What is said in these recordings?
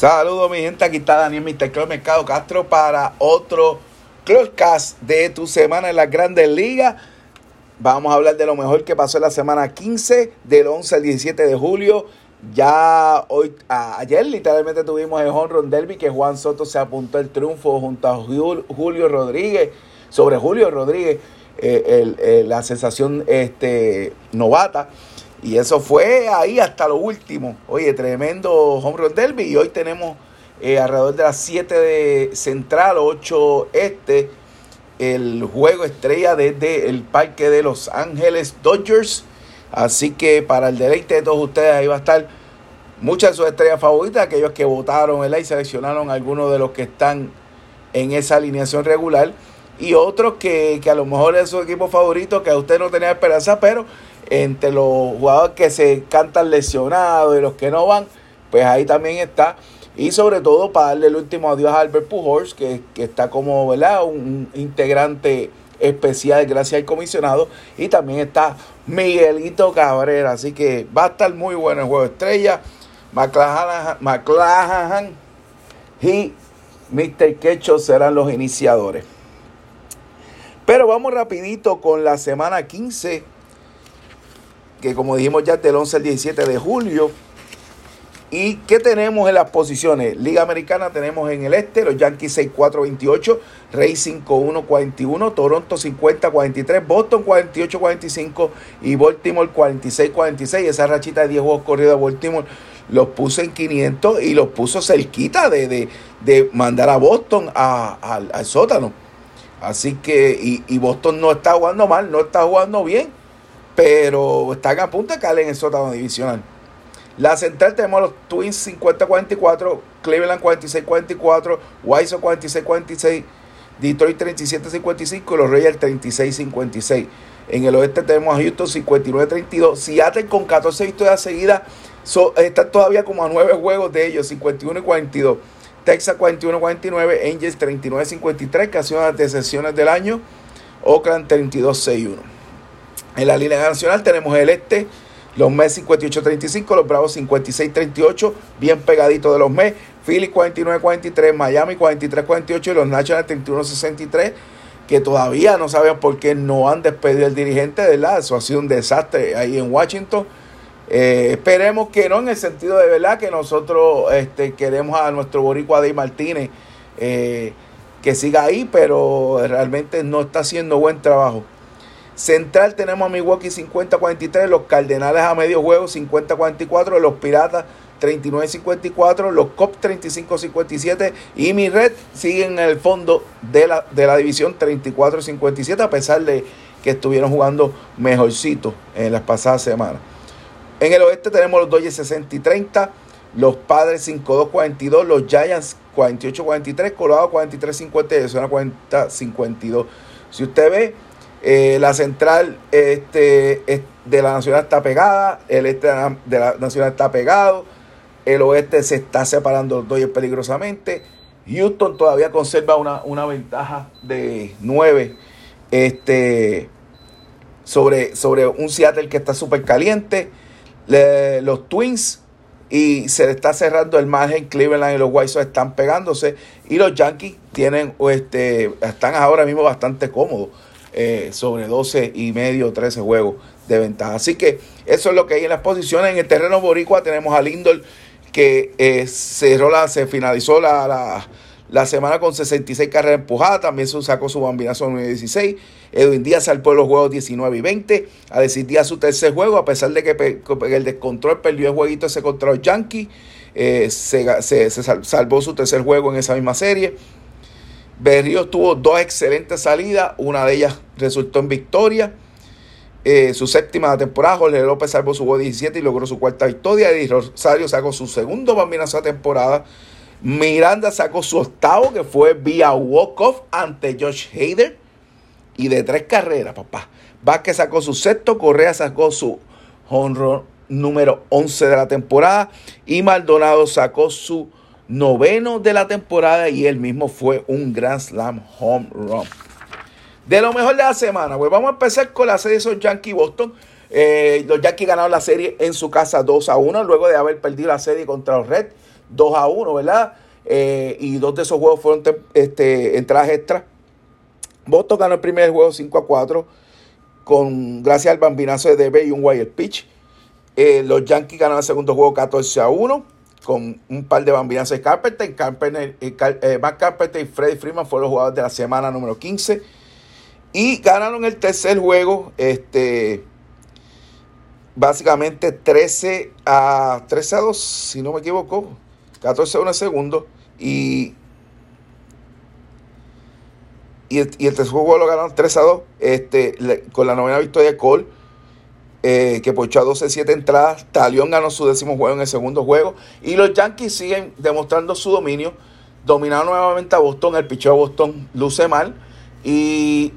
Saludos mi gente, aquí está Daniel Mr. Club Mercado Castro para otro Clubcast de tu semana en las grandes ligas. Vamos a hablar de lo mejor que pasó la semana 15, del 11 al 17 de julio. Ya hoy, ayer literalmente tuvimos el home run derby que Juan Soto se apuntó el triunfo junto a Julio Rodríguez, sobre Julio Rodríguez, eh, la sensación este, novata. Y eso fue ahí hasta lo último. Oye, tremendo home run derby. Y hoy tenemos eh, alrededor de las 7 de Central, 8 Este, el juego estrella desde el Parque de Los Ángeles Dodgers. Así que para el deleite de todos ustedes ahí va a estar muchas de sus estrellas favoritas, aquellos que votaron y seleccionaron algunos de los que están en esa alineación regular. Y otros que, que a lo mejor es su equipo favorito, que a usted no tenía esperanza, pero entre los jugadores que se cantan lesionados y los que no van, pues ahí también está. Y sobre todo para darle el último adiós a Albert Pujols, que, está como ¿verdad? un integrante especial gracias al comisionado. Y también está Miguelito Cabrera. Así que va a estar muy bueno el juego estrella. McClanahan, y Mr. Quecho serán los iniciadores. Pero vamos rapidito con la semana 15 que como dijimos ya del 11 al 17 de julio. ¿Y qué tenemos en las posiciones? Liga Americana tenemos en el este los Yankees 6-4-28, Racing 5-1-41, Toronto 50-43, Boston 48-45 y Baltimore 46-46. Esa rachita de 10 juegos corridos de Baltimore los puso en 500 y los puso cerquita de, de, mandar a Boston al sótano. Así que, y, y Boston no está jugando mal, no está jugando bien pero están a punto de caer en el sótano divisional. La central tenemos los Twins 50-44, Cleveland 46-44, Wiseau 46-46, Detroit 37-55 y los Reyes 36-56. En el oeste tenemos a Houston 59-32. Seattle con 14 victorias seguidas están todavía como a 9 juegos de ellos, 51 42. Texas 41-49, Angels 39-53, que ha sido las decepciones del año. Oakland 32-61. En la línea nacional tenemos el este, los Mets 58-35, los Bravos 56-38, bien pegadito de los Mets. Philly 49-43, Miami 43-48 y los Nationals 31-63, que todavía no saben por qué no han despedido el dirigente, ¿verdad? Eso ha sido un desastre ahí en Washington. Eh, esperemos que no, en el sentido de verdad que nosotros este, queremos a nuestro boricua Day Martínez eh, que siga ahí, pero realmente no está haciendo buen trabajo. Central tenemos a Milwaukee 50-43, los Cardenales a medio juego 50-44, los Piratas 39-54, los Cops 35-57 y mi red siguen en el fondo de la, de la división 34-57 a pesar de que estuvieron jugando mejorcito en las pasadas semanas. En el oeste tenemos los Dodgers 60 30, los Padres 5-2-42, los Giants 48-43, Colorado 43-50 y zona 40-52. Si usted ve, eh, la central este, de la nacional está pegada, el este de la nacional está pegado, el oeste se está separando los Dodgers peligrosamente. Houston todavía conserva una, ventaja de 9 este, sobre, sobre un Seattle que está súper caliente. los Twins y se le está cerrando el margen. Cleveland y los White Sox están pegándose y los Yankees tienen, este, están ahora mismo bastante cómodos. Eh, sobre 12 y medio, 13 juegos de ventaja. Así que eso es lo que hay en las posiciones. En el terreno boricua tenemos a Lindor que eh, cerró la, se finalizó la, la, semana con 66 carreras empujadas. También se sacó su bambinazo en 16. Edwin Díaz salpó los juegos 19 y 20. A decir Díaz su tercer juego, a pesar de que el descontrol perdió el jueguito ese contra los Yankees. Eh, se, se salvó su tercer juego en esa misma serie. Berríos tuvo dos excelentes salidas, una de ellas resultó en victoria. Eh, su séptima temporada, Jorge López salvó su 17 y logró su cuarta victoria. Y Rosario sacó su segundo bambinazo de temporada. Miranda sacó su octavo, que fue vía walk-off ante Josh Hader. Y de tres carreras, papá. Vázquez sacó su sexto, Correa sacó su honro número 11 de la temporada. Y Maldonado sacó su noveno de la temporada y él mismo fue un Grand Slam home run. De lo mejor de la semana, pues vamos a empezar con la serie de Yankee Boston. Eh, los Yankees ganaron la serie en su casa 2 a 1, luego de haber perdido la serie contra los Reds 2 a 1, ¿verdad? Eh, y dos de esos juegos fueron este, entradas extras. Boston ganó el primer juego 5 a 4, con, gracias al bambinazo de Debe y un wire pitch. Eh, los Yankees ganaron el segundo juego 14 a 1 con un par de bambinazos de Carpenter. Carpenter eh, Matt Carpenter y Freddy Freeman fueron los jugadores de la semana número 15. Y ganaron el tercer juego, este, básicamente 13 a, 13 a 2, si no me equivoco. 14 a 1 segundo. Y, y, el, y el tercer juego lo ganaron 3 a 2 este, con la novena victoria de Cole eh, que pochó a 12-7 entradas. Talión ganó su décimo juego en el segundo juego. Y los Yankees siguen demostrando su dominio. Dominaron nuevamente a Boston. El picheo de Boston luce mal. Y,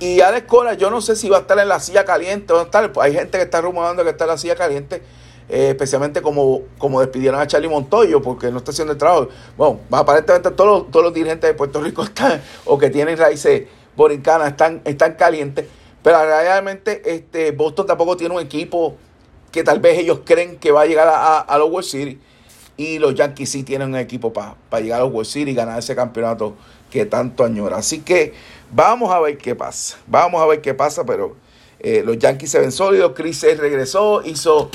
y Alex Cora, yo no sé si va a estar en la silla caliente o no Hay gente que está rumorando que está en la silla caliente. Eh, especialmente como, como despidieron a Charlie Montoyo porque no está haciendo el trabajo. Bueno, aparentemente todos los, todos los dirigentes de Puerto Rico están, o que tienen raíces borincanas están, están calientes. Pero realmente este, Boston tampoco tiene un equipo que tal vez ellos creen que va a llegar a, los World Series. Y los Yankees sí tienen un equipo para llegar a los World Series y ganar ese campeonato que tanto añora. Así que vamos a ver qué pasa. Vamos a ver qué pasa, pero eh, los Yankees se ven sólidos. Chris regresó, hizo,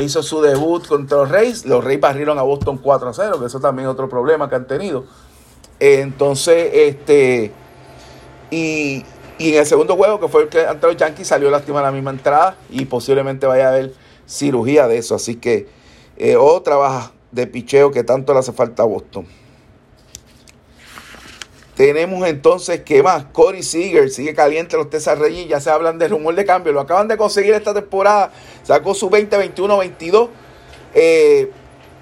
hizo su debut contra los Reyes. Los Reyes barrieron a Boston 4 a 0, que eso también es otro problema que han tenido. entonces, este. Y, y en el segundo juego, que fue el que ante los Yankees, salió lástima la misma entrada y posiblemente vaya a haber cirugía de eso. Así que eh, otra baja de picheo que tanto le hace falta a Boston. Tenemos entonces, ¿qué más? Corey Seager sigue caliente los Texas Reyes. Ya se hablan de rumor de cambio. Lo acaban de conseguir esta temporada. Sacó su 20, 21, 22. Eh,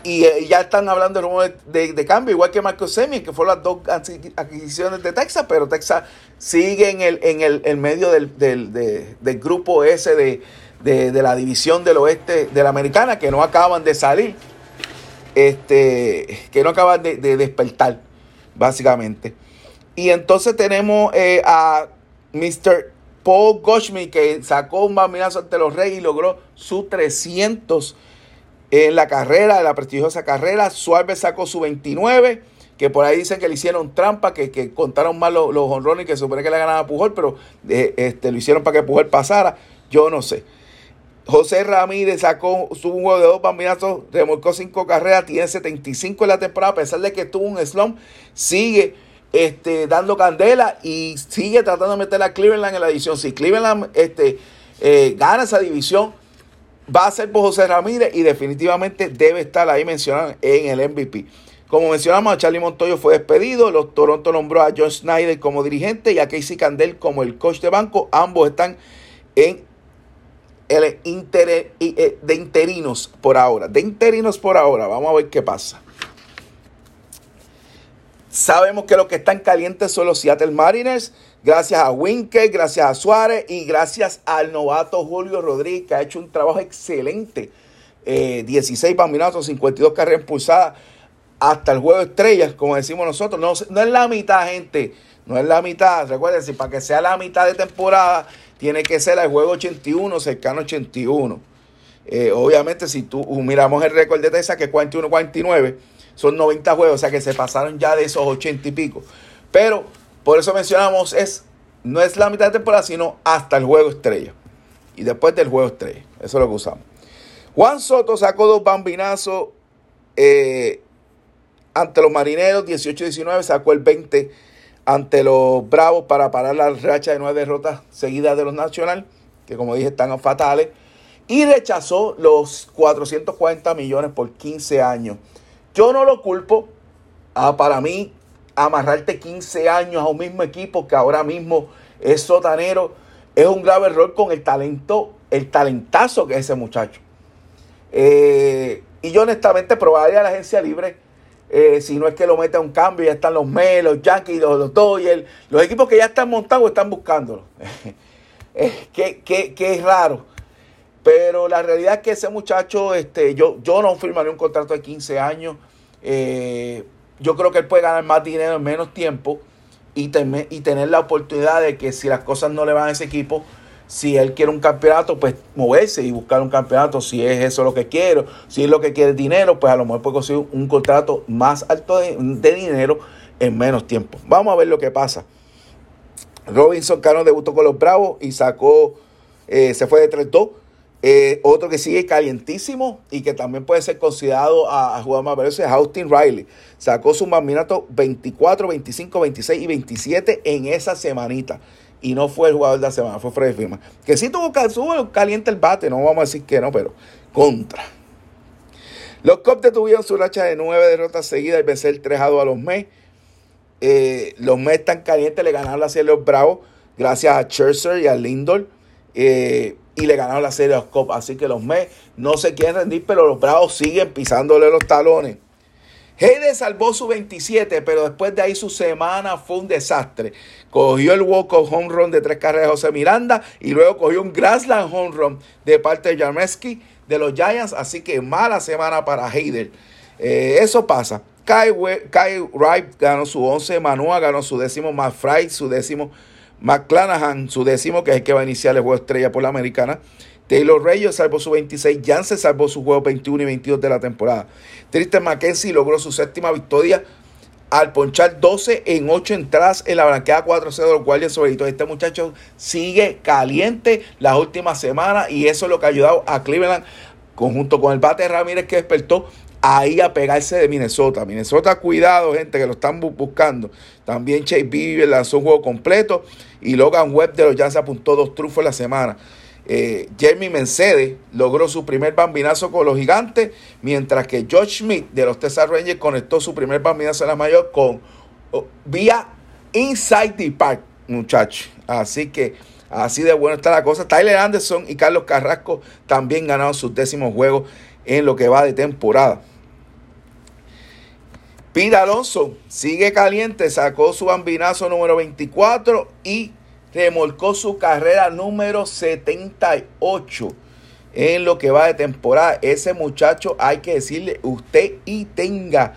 y eh, ya están hablando de, de, cambio, igual que Marco Semi, que fueron las dos adquisiciones de Texas, pero Texas sigue en el, en el, medio del, grupo ese de, la división del oeste de la americana, que no acaban de salir, este, que no acaban de, despertar, básicamente. Y entonces tenemos eh, a Mr. Paul Goshmi, que sacó un bambinazo ante los Reyes y logró su 300 en la carrera, en la prestigiosa carrera. Suárez sacó su 29, que por ahí dicen que le hicieron trampa, que, contaron mal los, honrones que supone que le ganaba Pujol, pero eh, este, lo hicieron para que Pujol pasara. Yo no sé. José Ramírez sacó su juego de dos bambinazos, remolcó cinco carreras, tiene 75 en la temporada, a pesar de que tuvo un slump, sigue este, dando candela y sigue tratando de meter a Cleveland en la división. Si Cleveland este, eh, gana esa división, va a ser por José Ramírez y definitivamente debe estar ahí mencionado en el MVP. Como mencionamos, Charlie Montoyo fue despedido, los Toronto nombró a John Snyder como dirigente y a Casey Candel como el coach de banco. Ambos están en el inter, eh, de interinos por ahora. De interinos por ahora. Vamos a ver qué pasa. Sabemos que los que están calientes son los Seattle Mariners Gracias a Winker, gracias a Suárez y gracias al novato Julio Rodríguez, que ha hecho un trabajo excelente. 16 eh, bambinazos, 52 carreras impulsadas hasta el juego de estrellas, como decimos nosotros. No, es la mitad, gente. No es la mitad. Recuerden, si para que sea la mitad de temporada, tiene que ser el juego 81, cercano 81. Eh, obviamente, si tú uh, miramos el récord de Texas, que es 41-49, son 90 juegos, o sea que se pasaron ya de esos 80 y pico. Pero por eso mencionamos, es, no es la mitad de temporada, sino hasta el juego estrella. Y después del juego estrella. Eso es lo que usamos. Juan Soto sacó dos bambinazos eh, ante los marineros, 18-19, sacó el 20 ante los Bravos para parar la racha de nueve derrotas seguidas de los Nacional, que como dije están fatales, y rechazó los 440 millones por 15 años. Yo no lo culpo. Ah, para mí, amarrarte 15 años a un mismo equipo que ahora mismo es sotanero, es un grave error con el talento, el talentazo que es ese muchacho. Eh, y yo honestamente probaría a la agencia libre, eh, si no es que lo mete a un cambio, ya están los Mets, los Yankees, los, los Dodgers, los equipos que ya están montados están buscándolo. que, que, que, es raro. Pero la realidad es que ese muchacho, este, yo, yo no firmaría un contrato de 15 años. Eh, yo creo que él puede ganar más dinero en menos tiempo y, y tener la oportunidad de que si las cosas no le van a ese equipo, Si él quiere un campeonato, pues moverse y buscar un campeonato. Si es eso lo que quiero, si es lo que quiere dinero, pues a lo mejor puede conseguir un contrato más alto de, dinero en menos tiempo. Vamos a ver lo que pasa. Robinson Cano debutó con los Bravos y sacó, eh, se fue de 3-2 eh, otro que sigue calientísimo y que también puede ser considerado a, jugar más valioso es Austin Riley. Sacó su bambinato 24, 25, 26 y 27 en esa semanita. Y no fue el jugador de la semana, fue Freddy Firma. Que sí tuvo, caliente el bate, no vamos a decir que no, pero contra. Los Cubs tuvieron su racha de nueve derrotas seguidas y vencer 3 a 2 a los Mets. Eh, los Mets están calientes, le ganaron la serie los Bravos gracias a Scherzer y a Lindor. Eh, y le ganaron la serie de los Cubs. Así que los Mets no se quieren rendir, pero los Bravos siguen pisándole los talones. Hayden salvó su 27, pero después de ahí su semana fue un desastre. Cogió el walk of home run de tres carreras de José Miranda y luego cogió un grassland home run de parte de Jameski de los Giants. Así que mala semana para Hayden. Eh, eso pasa. Kai, Wright ganó su 11, Manua ganó su décimo, Matt Fry su décimo, McClanahan, su décimo, que es el que va a iniciar el juego estrella por la americana. Taylor Reyes salvó su 26. Jansen salvó su juego 21 y 22 de la temporada. Tristan McKenzie logró su séptima victoria al ponchar 12 en 8 entradas en la blanqueada 4-0 de los Guardians sobre Este muchacho sigue caliente las últimas semanas y eso es lo que ha ayudado a Cleveland, conjunto con el bate Ramírez que despertó, ahí a pegarse de Minnesota. Minnesota, cuidado, gente, que lo están buscando. También Chase Bieber lanzó un juego completo y Logan Webb de los Giants apuntó dos trufos la semana. Eh, Jeremy Mercedes logró su primer bambinazo con los gigantes, mientras que George Smith de los Texas Rangers conectó su primer bambinazo en la mayor con oh, vía Inside the Park, muchachos. Así que así de bueno está la cosa. Tyler Anderson y Carlos Carrasco también ganaron sus décimos juegos en lo que va de temporada. Pete Alonso sigue caliente, sacó su bambinazo número 24 y remolcó su carrera número 78 en lo que va de temporada. Ese muchacho hay que decirle usted y tenga.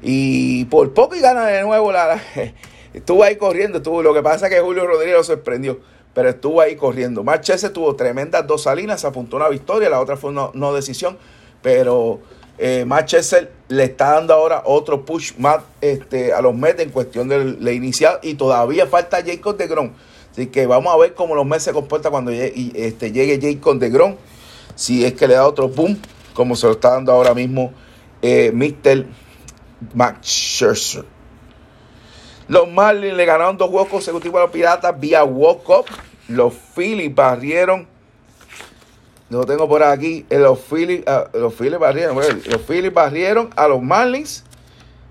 Y por poco y gana de nuevo. La, estuvo ahí corriendo. Estuvo, lo que pasa es que Julio Rodríguez lo sorprendió. Pero estuvo ahí corriendo. Marchese tuvo tremendas dos salinas. Apuntó una victoria. La otra fue una no decisión. Pero eh, Manchester le está dando ahora otro push más este, a los Mets en cuestión de la inicial y todavía falta Jacob de Grom. Así que vamos a ver cómo los Mets se comportan cuando llegue, este, Jacob de Grom. Si es que le da otro boom, como se lo está dando ahora mismo eh, Mr. Max. Los Marlins le ganaron dos juegos consecutivos a los Piratas vía walk-up. Los Phillies barrieron lo tengo por aquí. Eh, los Phillies, ah, los Phillies barrieron, los Phillies barrieron a los Marlins.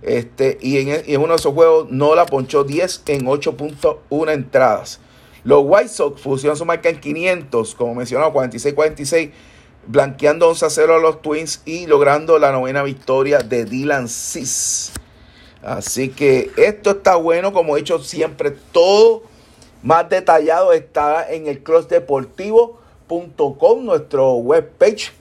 Este, y en, en, uno de esos juegos no la ponchó 10 en 8.1 entradas. Los White Sox pusieron su marca en 500, como mencionaba, 46-46, blanqueando 11 a 0 a los Twins y logrando la novena victoria de Dylan Cis. Así que esto está bueno, como he dicho siempre, todo más detallado está en el Cross Deportivo com, nuestro webpage.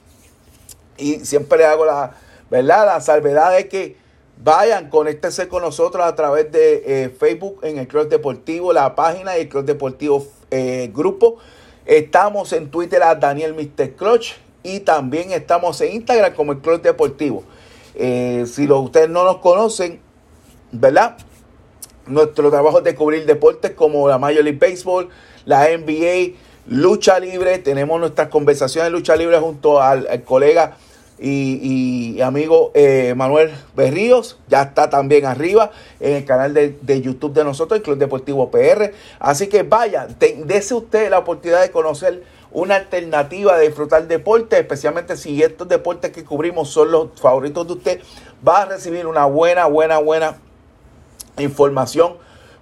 Y siempre le hago la, ¿verdad? La salvedad de que vayan, conéctense con nosotros a través de eh, Facebook en el Club Deportivo, la página y el Club Deportivo eh, Grupo. Estamos en Twitter a Daniel Mr. Clutch y también estamos en Instagram como el Club Deportivo. Eh, si lo, ustedes no nos conocen, ¿verdad? Nuestro trabajo es de cubrir deportes como la Major League Baseball, la NBA, lucha libre. Tenemos nuestras conversaciones de lucha libre junto al, colega y, amigo eh, Manuel Berríos. Ya está también arriba en el canal de, YouTube de nosotros, el Club Deportivo PR. Así que vaya, dése usted la oportunidad de conocer una alternativa de disfrutar deporte, especialmente si estos deportes que cubrimos son los favoritos de usted. Va a recibir una buena, buena, buena información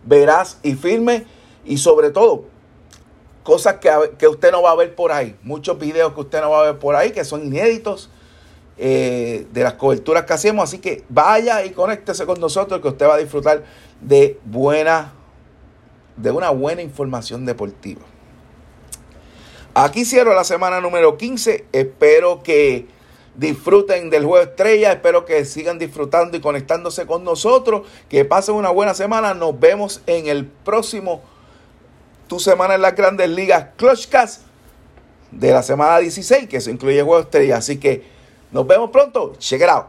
veraz y firme. Y sobre todo, cosas que, usted no va a ver por ahí, muchos videos que usted no va a ver por ahí, que son inéditos eh, de las coberturas que hacemos. Así que vaya y conéctese con nosotros, que usted va a disfrutar de buena, de una buena información deportiva. Aquí cierro la semana número 15. Espero que disfruten del juego estrella. Espero que sigan disfrutando y conectándose con nosotros. Que pasen una buena semana. Nos vemos en el próximo tu semana en las grandes ligas Clutchcast de la semana 16, que eso incluye juegos estrellas. Así que nos vemos pronto. Check it out.